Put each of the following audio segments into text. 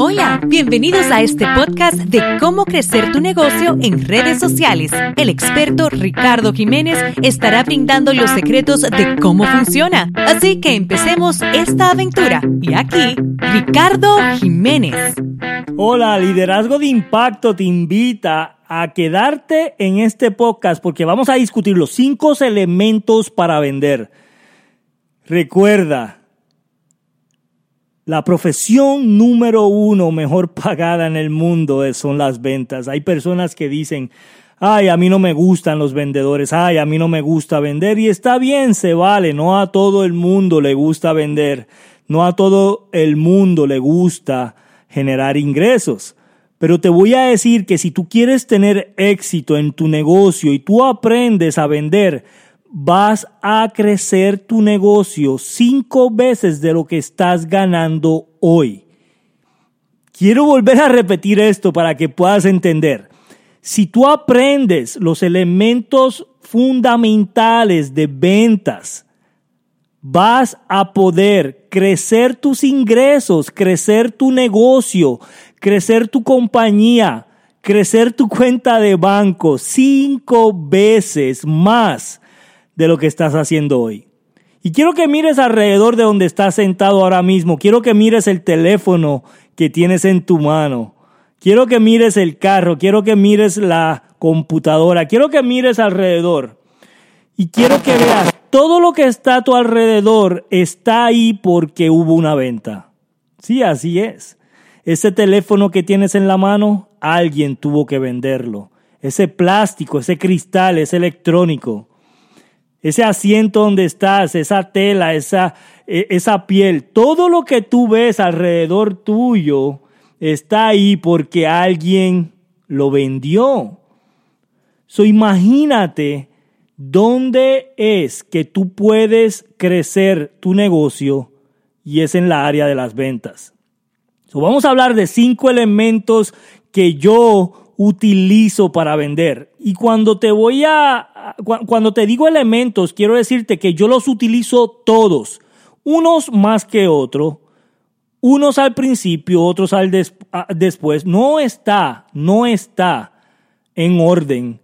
Hola, bienvenidos a este podcast de cómo crecer tu negocio en redes sociales. El experto Ricardo Jiménez estará brindando los secretos de cómo funciona. Así que empecemos esta aventura. Y aquí, Ricardo Jiménez. Hola, Liderazgo de Impacto te invita a quedarte en este podcast porque vamos a discutir los cinco elementos para vender. Recuerda, la profesión número uno mejor pagada en el mundo son las ventas. Hay personas que dicen, ay, a mí no me gustan los vendedores, ay, a mí no me gusta vender y está bien, se vale, no a todo el mundo le gusta vender, no a todo el mundo le gusta generar ingresos. Pero te voy a decir que si tú quieres tener éxito en tu negocio y tú aprendes a vender, vas a crecer tu negocio cinco veces de lo que estás ganando hoy. Quiero volver a repetir esto para que puedas entender. Si tú aprendes los elementos fundamentales de ventas, vas a poder crecer tus ingresos, crecer tu negocio, crecer tu compañía, crecer tu cuenta de banco cinco veces más de lo que estás haciendo hoy. Y quiero que mires alrededor de donde estás sentado ahora mismo. Quiero que mires el teléfono que tienes en tu mano. Quiero que mires el carro. Quiero que mires la computadora. Quiero que mires alrededor. Y quiero que veas todo lo que está a tu alrededor está ahí porque hubo una venta. Sí, así es. Ese teléfono que tienes en la mano, alguien tuvo que venderlo. Ese plástico, ese cristal, ese electrónico ese asiento donde estás, esa tela, esa, e, esa piel, todo lo que tú ves alrededor tuyo está ahí porque alguien lo vendió. So imagínate dónde es que tú puedes crecer tu negocio y es en la área de las ventas. So vamos a hablar de cinco elementos que yo utilizo para vender. Y cuando te voy a, cuando te digo elementos, quiero decirte que yo los utilizo todos, unos más que otros, unos al principio, otros al después. No está, no está en orden,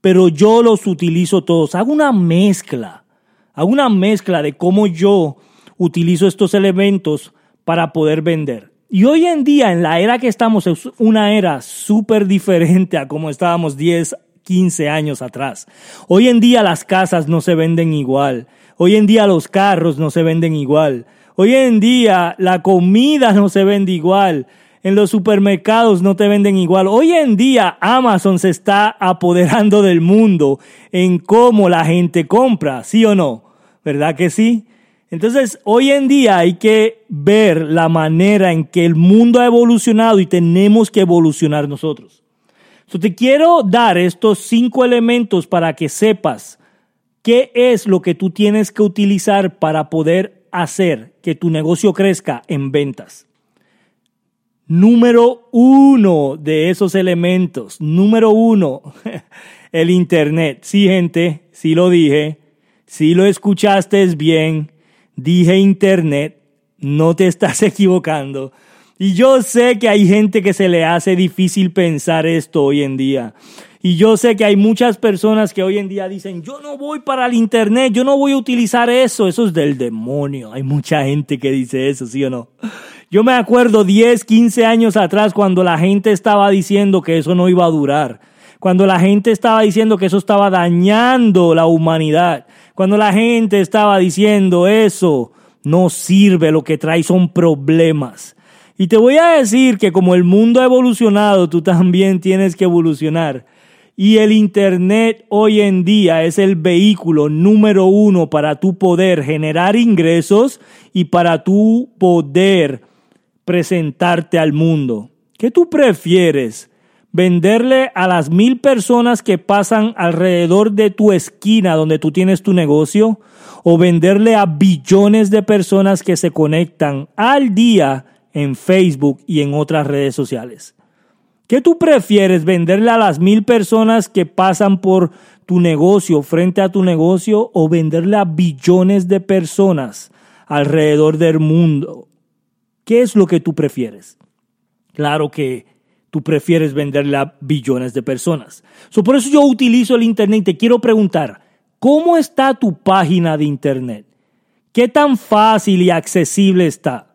pero yo los utilizo todos. Hago una mezcla, hago una mezcla de cómo yo utilizo estos elementos para poder vender. Y hoy en día, en la era que estamos, es una era súper diferente a como estábamos 10, 15 años atrás. Hoy en día las casas no se venden igual. Hoy en día los carros no se venden igual. Hoy en día la comida no se vende igual. En los supermercados no te venden igual. Hoy en día Amazon se está apoderando del mundo en cómo la gente compra, ¿sí o no? ¿Verdad que sí? Entonces, hoy en día hay que ver la manera en que el mundo ha evolucionado y tenemos que evolucionar nosotros. Te quiero dar estos cinco elementos para que sepas qué es lo que tú tienes que utilizar para poder hacer que tu negocio crezca en ventas. Número uno de esos elementos, número uno, el Internet. Sí, gente, sí lo dije, sí lo escuchaste bien dije internet, no te estás equivocando. Y yo sé que hay gente que se le hace difícil pensar esto hoy en día. Y yo sé que hay muchas personas que hoy en día dicen, yo no voy para el Internet, yo no voy a utilizar eso, eso es del demonio. Hay mucha gente que dice eso, ¿sí o no? Yo me acuerdo 10, 15 años atrás cuando la gente estaba diciendo que eso no iba a durar, cuando la gente estaba diciendo que eso estaba dañando la humanidad. Cuando la gente estaba diciendo eso, no sirve, lo que trae son problemas. Y te voy a decir que como el mundo ha evolucionado, tú también tienes que evolucionar. Y el Internet hoy en día es el vehículo número uno para tu poder generar ingresos y para tu poder presentarte al mundo. ¿Qué tú prefieres? venderle a las mil personas que pasan alrededor de tu esquina donde tú tienes tu negocio o venderle a billones de personas que se conectan al día en Facebook y en otras redes sociales. ¿Qué tú prefieres venderle a las mil personas que pasan por tu negocio, frente a tu negocio, o venderle a billones de personas alrededor del mundo? ¿Qué es lo que tú prefieres? Claro que tú prefieres venderle a billones de personas. por eso yo utilizo el Internet y te quiero preguntar, ¿cómo está tu página de Internet? ¿Qué tan fácil y accesible está?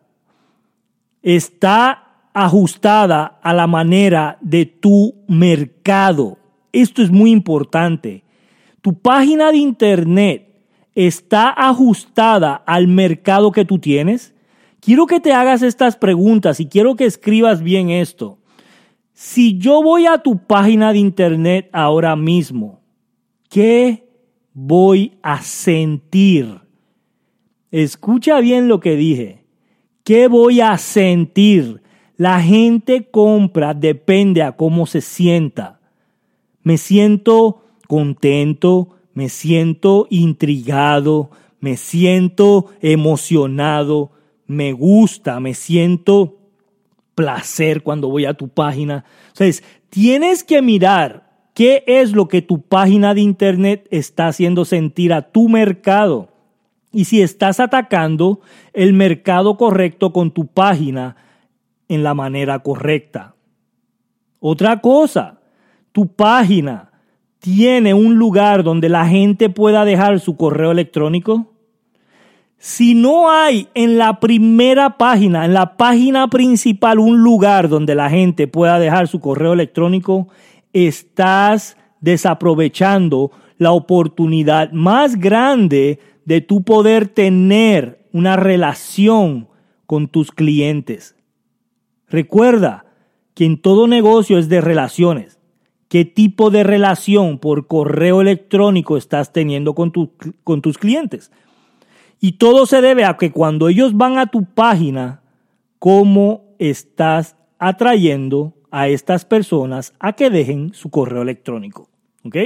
¿Está ajustada a la manera de tu mercado? Esto es muy importante. Tu página de Internet está ajustada al mercado que tú tienes? Quiero que te hagas estas preguntas y quiero que escribas bien esto. Si yo voy a tu página de internet ahora mismo, ¿qué voy a sentir? Escucha bien lo que dije. ¿Qué voy a sentir? La gente compra depende a cómo se sienta. Me siento contento, me siento intrigado, me siento emocionado, me gusta, me siento placer cuando voy a tu página. Entonces, tienes que mirar qué es lo que tu página de internet está haciendo sentir a tu mercado. Y si estás atacando el mercado correcto con tu página en la manera correcta. Otra cosa, tu página tiene un lugar donde la gente pueda dejar su correo electrónico? Si no hay en la primera página, en la página principal, un lugar donde la gente pueda dejar su correo electrónico, estás desaprovechando la oportunidad más grande de tu poder tener una relación con tus clientes. Recuerda que en todo negocio es de relaciones qué tipo de relación por correo electrónico estás teniendo con, con tus clientes. Y todo se debe a que cuando ellos van a tu página, cómo estás atrayendo a estas personas a que dejen su correo electrónico. ¿Ok?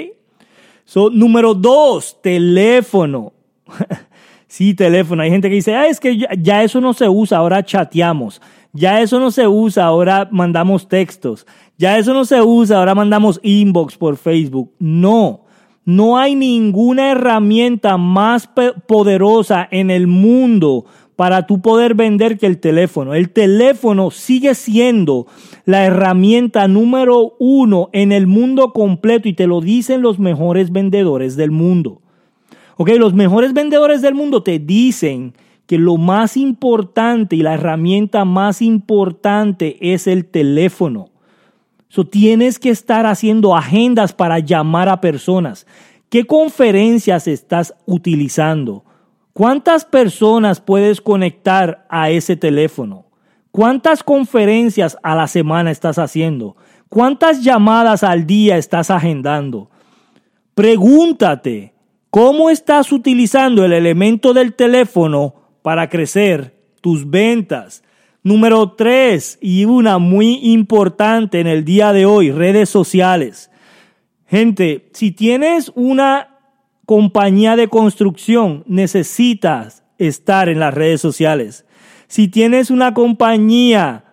Número dos, teléfono. sí, teléfono. Hay gente que dice, ah, es que ya eso no se usa, ahora chateamos. Ya eso no se usa, ahora mandamos textos. Ya eso no se usa, ahora mandamos inbox por Facebook. No, no hay ninguna herramienta más poderosa en el mundo para tú poder vender que el teléfono. El teléfono sigue siendo la herramienta número uno en el mundo completo y te lo dicen los mejores vendedores del mundo. Ok, los mejores vendedores del mundo te dicen que lo más importante y la herramienta más importante es el teléfono. So, tienes que estar haciendo agendas para llamar a personas. ¿Qué conferencias estás utilizando? ¿Cuántas personas puedes conectar a ese teléfono? ¿Cuántas conferencias a la semana estás haciendo? ¿Cuántas llamadas al día estás agendando? Pregúntate, ¿cómo estás utilizando el elemento del teléfono para crecer tus ventas. Número tres, y una muy importante en el día de hoy, redes sociales. Gente, si tienes una compañía de construcción, necesitas estar en las redes sociales. Si tienes una compañía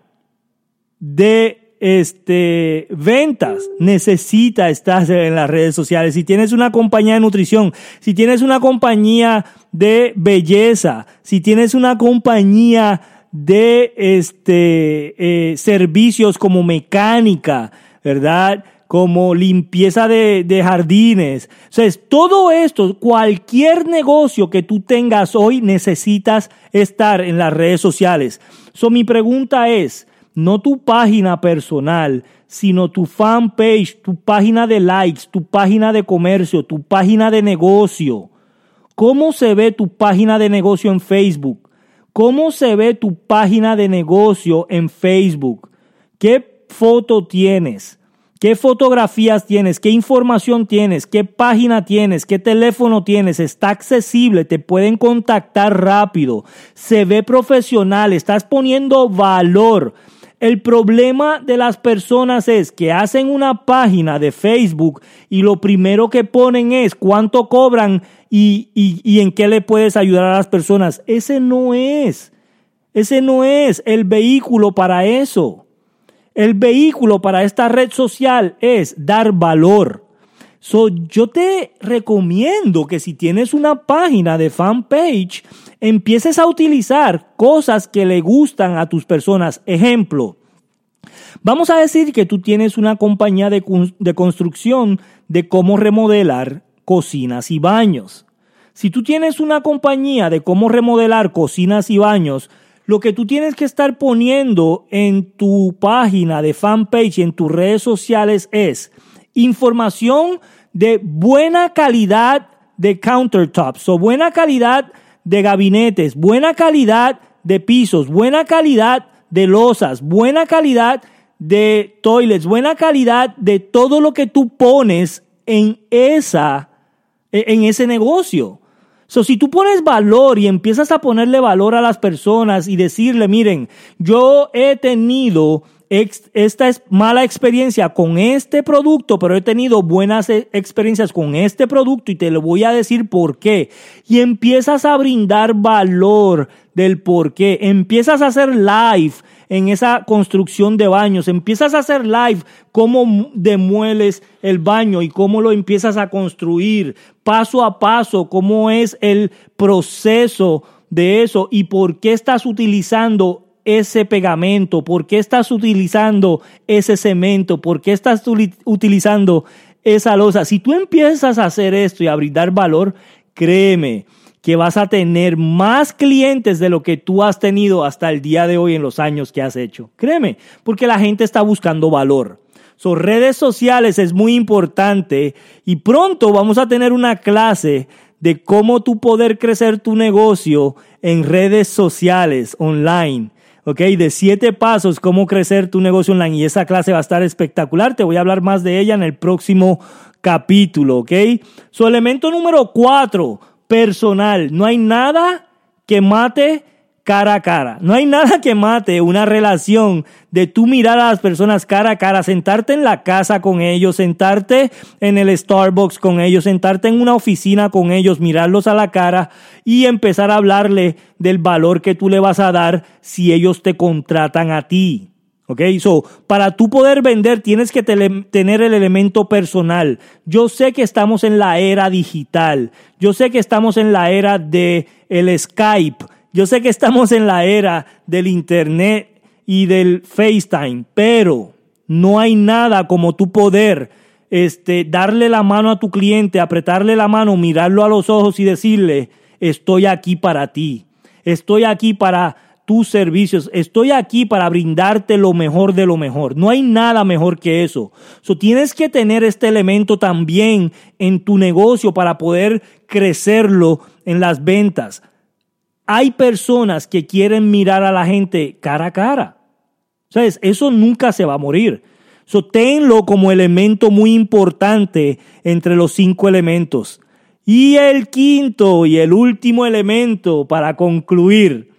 de este, ventas, necesita estar en las redes sociales. Si tienes una compañía de nutrición, si tienes una compañía de belleza, si tienes una compañía de este, eh, servicios como mecánica, ¿verdad? Como limpieza de, de jardines. O sea, todo esto, cualquier negocio que tú tengas hoy, necesitas estar en las redes sociales. So, mi pregunta es, no tu página personal, sino tu fanpage, tu página de likes, tu página de comercio, tu página de negocio. ¿Cómo se ve tu página de negocio en Facebook? ¿Cómo se ve tu página de negocio en Facebook? ¿Qué foto tienes? ¿Qué fotografías tienes? ¿Qué información tienes? ¿Qué página tienes? ¿Qué teléfono tienes? Está accesible, te pueden contactar rápido, se ve profesional, estás poniendo valor. El problema de las personas es que hacen una página de Facebook y lo primero que ponen es cuánto cobran y, y, en qué le puedes ayudar a las personas. Ese no es, ese no es el vehículo para eso. El vehículo para esta red social es dar valor. So, yo te recomiendo que si tienes una página de fanpage, empieces a utilizar cosas que le gustan a tus personas. Ejemplo, Vamos a decir que tú tienes una compañía de, de construcción de cómo remodelar cocinas y baños. Si tú tienes una compañía de cómo remodelar cocinas y baños, lo que tú tienes que estar poniendo en tu página de fanpage, en tus redes sociales es información de buena calidad de countertops o buena calidad de gabinetes, buena calidad de pisos, buena calidad de losas, buena calidad de toilets, buena calidad de todo lo que tú pones en esa en ese negocio. So, si tú pones valor y empiezas a ponerle valor a las personas y decirle, miren, yo he tenido esta mala experiencia con este producto, pero he tenido buenas e, experiencias con este producto y te lo voy a decir por qué. Y empiezas a brindar valor del por qué. Empiezas a hacer live en esa construcción de baños. Empiezas a hacer live cómo demueles el baño y cómo lo empiezas a construir paso a paso, cómo es el proceso de eso y por qué estás utilizando ese pegamento, por qué estás utilizando ese cemento, por qué estás utilizando esa losa. Si tú empiezas a hacer esto y a brindar valor, créeme que vas a tener más clientes de lo que tú has tenido hasta el día de hoy en los años que has hecho. Créeme, porque la gente está buscando valor. Sus redes sociales es muy importante y pronto vamos a tener una clase de cómo tú poder crecer tu negocio en redes sociales online. ¿Ok? De siete pasos, cómo crecer tu negocio online. Y esa clase va a estar espectacular. Te voy a hablar más de ella en el próximo capítulo, ¿ok? Su elemento número cuatro, personal. No hay nada que mate cara a cara. No hay nada que mate una relación de tú mirar a las personas cara a cara, sentarte en la casa con ellos, sentarte en el Starbucks con ellos, sentarte en una oficina con ellos, mirarlos a la cara y empezar a hablarle del valor que tú le vas a dar si ellos te contratan a ti. ¿Ok? So, para tú poder vender tienes que tener el elemento personal. Yo sé que estamos en la era digital. Yo sé que estamos en la era de el Skype. Yo sé que estamos en la era del Internet y del FaceTime, pero no hay nada como tu poder este, darle la mano a tu cliente, apretarle la mano, mirarlo a los ojos y decirle, estoy aquí para ti, estoy aquí para tus servicios, estoy aquí para brindarte lo mejor de lo mejor. No hay nada mejor que eso. So, tienes que tener este elemento también en tu negocio para poder crecerlo en las ventas. Hay personas que quieren mirar a la gente cara a cara. ¿Sabes? Eso nunca se va a morir. So, tenlo como elemento muy importante entre los cinco elementos. Y el quinto y el último elemento para concluir,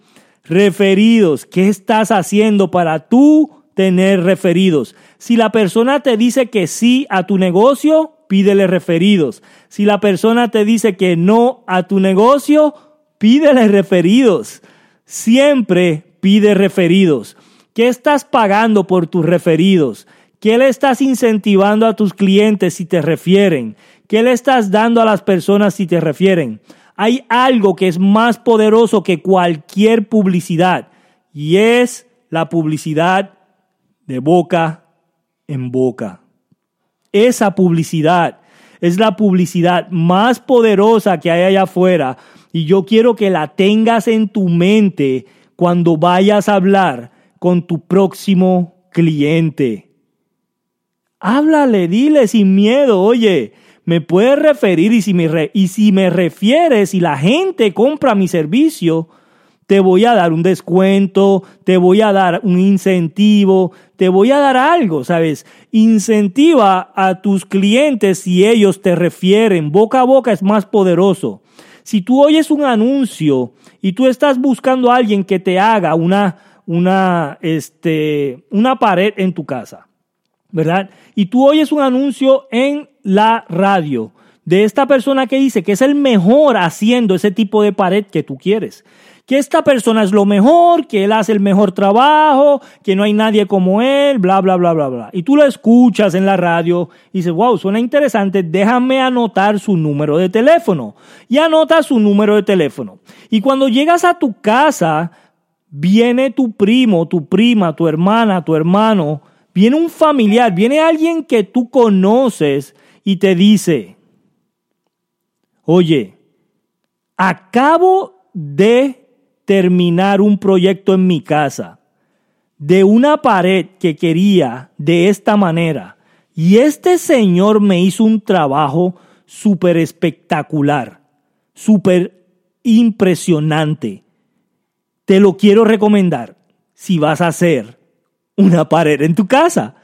referidos. ¿Qué estás haciendo para tú tener referidos? Si la persona te dice que sí a tu negocio, pídele referidos. Si la persona te dice que no a tu negocio, pídele referidos. Siempre pide referidos. ¿Qué estás pagando por tus referidos? ¿Qué le estás incentivando a tus clientes si te refieren? ¿Qué le estás dando a las personas si te refieren? Hay algo que es más poderoso que cualquier publicidad y es la publicidad de boca en boca. Esa publicidad es la publicidad más poderosa que hay allá afuera y yo quiero que la tengas en tu mente cuando vayas a hablar con tu próximo cliente. Háblale, dile sin miedo, oye, me puedes referir y si me, y si me refieres y la gente compra mi servicio, te voy a dar un descuento, te voy a dar un incentivo, te voy a dar algo, ¿sabes? Incentiva a tus clientes si ellos te refieren. Boca a boca es más poderoso. Si tú oyes un anuncio y tú estás buscando a alguien que te haga una, una, este, una pared en tu casa, ¿verdad? Y tú oyes un anuncio en la radio de esta persona que dice que es el mejor haciendo ese tipo de pared que tú quieres que esta persona es lo mejor, que él hace el mejor trabajo, que no hay nadie como él, bla, bla, bla, bla, bla. Y tú lo escuchas en la radio y dices, wow, suena interesante, déjame anotar su número de teléfono. Y anota su número de teléfono. Y cuando llegas a tu casa, viene tu primo, tu prima, tu hermana, tu hermano, viene un familiar, viene alguien que tú conoces y te dice, oye, acabo de terminar un proyecto en mi casa de una pared que quería de esta manera. Y este señor me hizo un trabajo súper espectacular, súper impresionante. Te lo quiero recomendar si vas a hacer una pared en tu casa.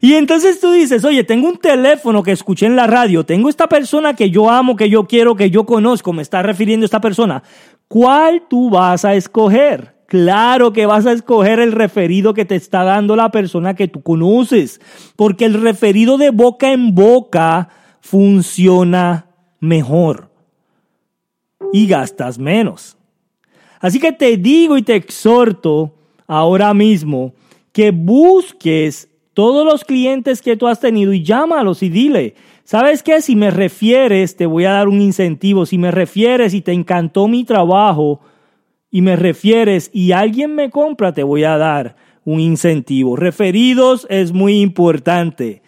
Y entonces tú dices, oye, tengo un teléfono que escuché en la radio, tengo esta persona que yo amo, que yo quiero, que yo conozco, me está refiriendo esta persona. ¿Cuál tú vas a escoger? Claro que vas a escoger el referido que te está dando la persona que tú conoces, porque el referido de boca en boca funciona mejor y gastas menos. Así que te digo y te exhorto ahora mismo que busques todos los clientes que tú has tenido y llámalos y dile, ¿sabes qué? Si me refieres, te voy a dar un incentivo. Si me refieres y te encantó mi trabajo, y me refieres y alguien me compra, te voy a dar un incentivo. Referidos es muy importante.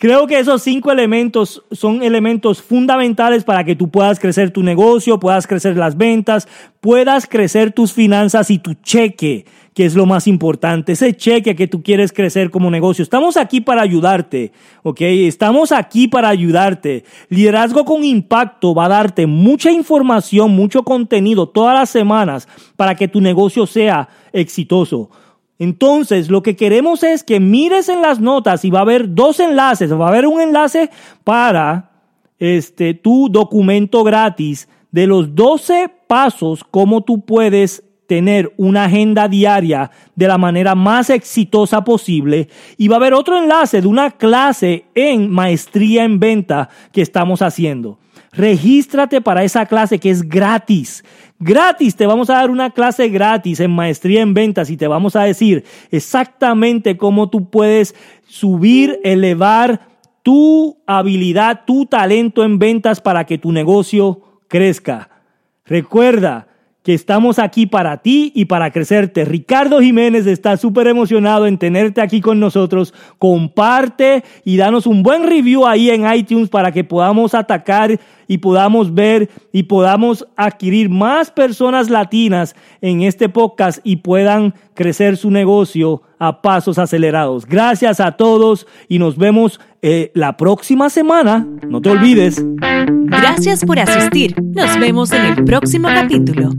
Creo que esos cinco elementos son elementos fundamentales para que tú puedas crecer tu negocio, puedas crecer las ventas, puedas crecer tus finanzas y tu cheque que es lo más importante, ese cheque que tú quieres crecer como negocio. Estamos aquí para ayudarte, ¿ok? Estamos aquí para ayudarte. Liderazgo con impacto va a darte mucha información, mucho contenido todas las semanas para que tu negocio sea exitoso. Entonces, lo que queremos es que mires en las notas y va a haber dos enlaces. Va a haber un enlace para este, tu documento gratis de los 12 pasos cómo tú puedes tener una agenda diaria de la manera más exitosa posible. Y va a haber otro enlace de una clase en maestría en venta que estamos haciendo. Regístrate para esa clase que es gratis. Gratis, te vamos a dar una clase gratis en maestría en ventas y te vamos a decir exactamente cómo tú puedes subir, elevar tu habilidad, tu talento en ventas para que tu negocio crezca. Recuerda, que estamos aquí para ti y para crecerte. Ricardo Jiménez está súper emocionado en tenerte aquí con nosotros. Comparte y danos un buen review ahí en iTunes para que podamos atacar y podamos ver y podamos adquirir más personas latinas en este podcast y puedan crecer su negocio a pasos acelerados. Gracias a todos y nos vemos eh, la próxima semana. No te olvides. Gracias por asistir. Nos vemos en el próximo capítulo.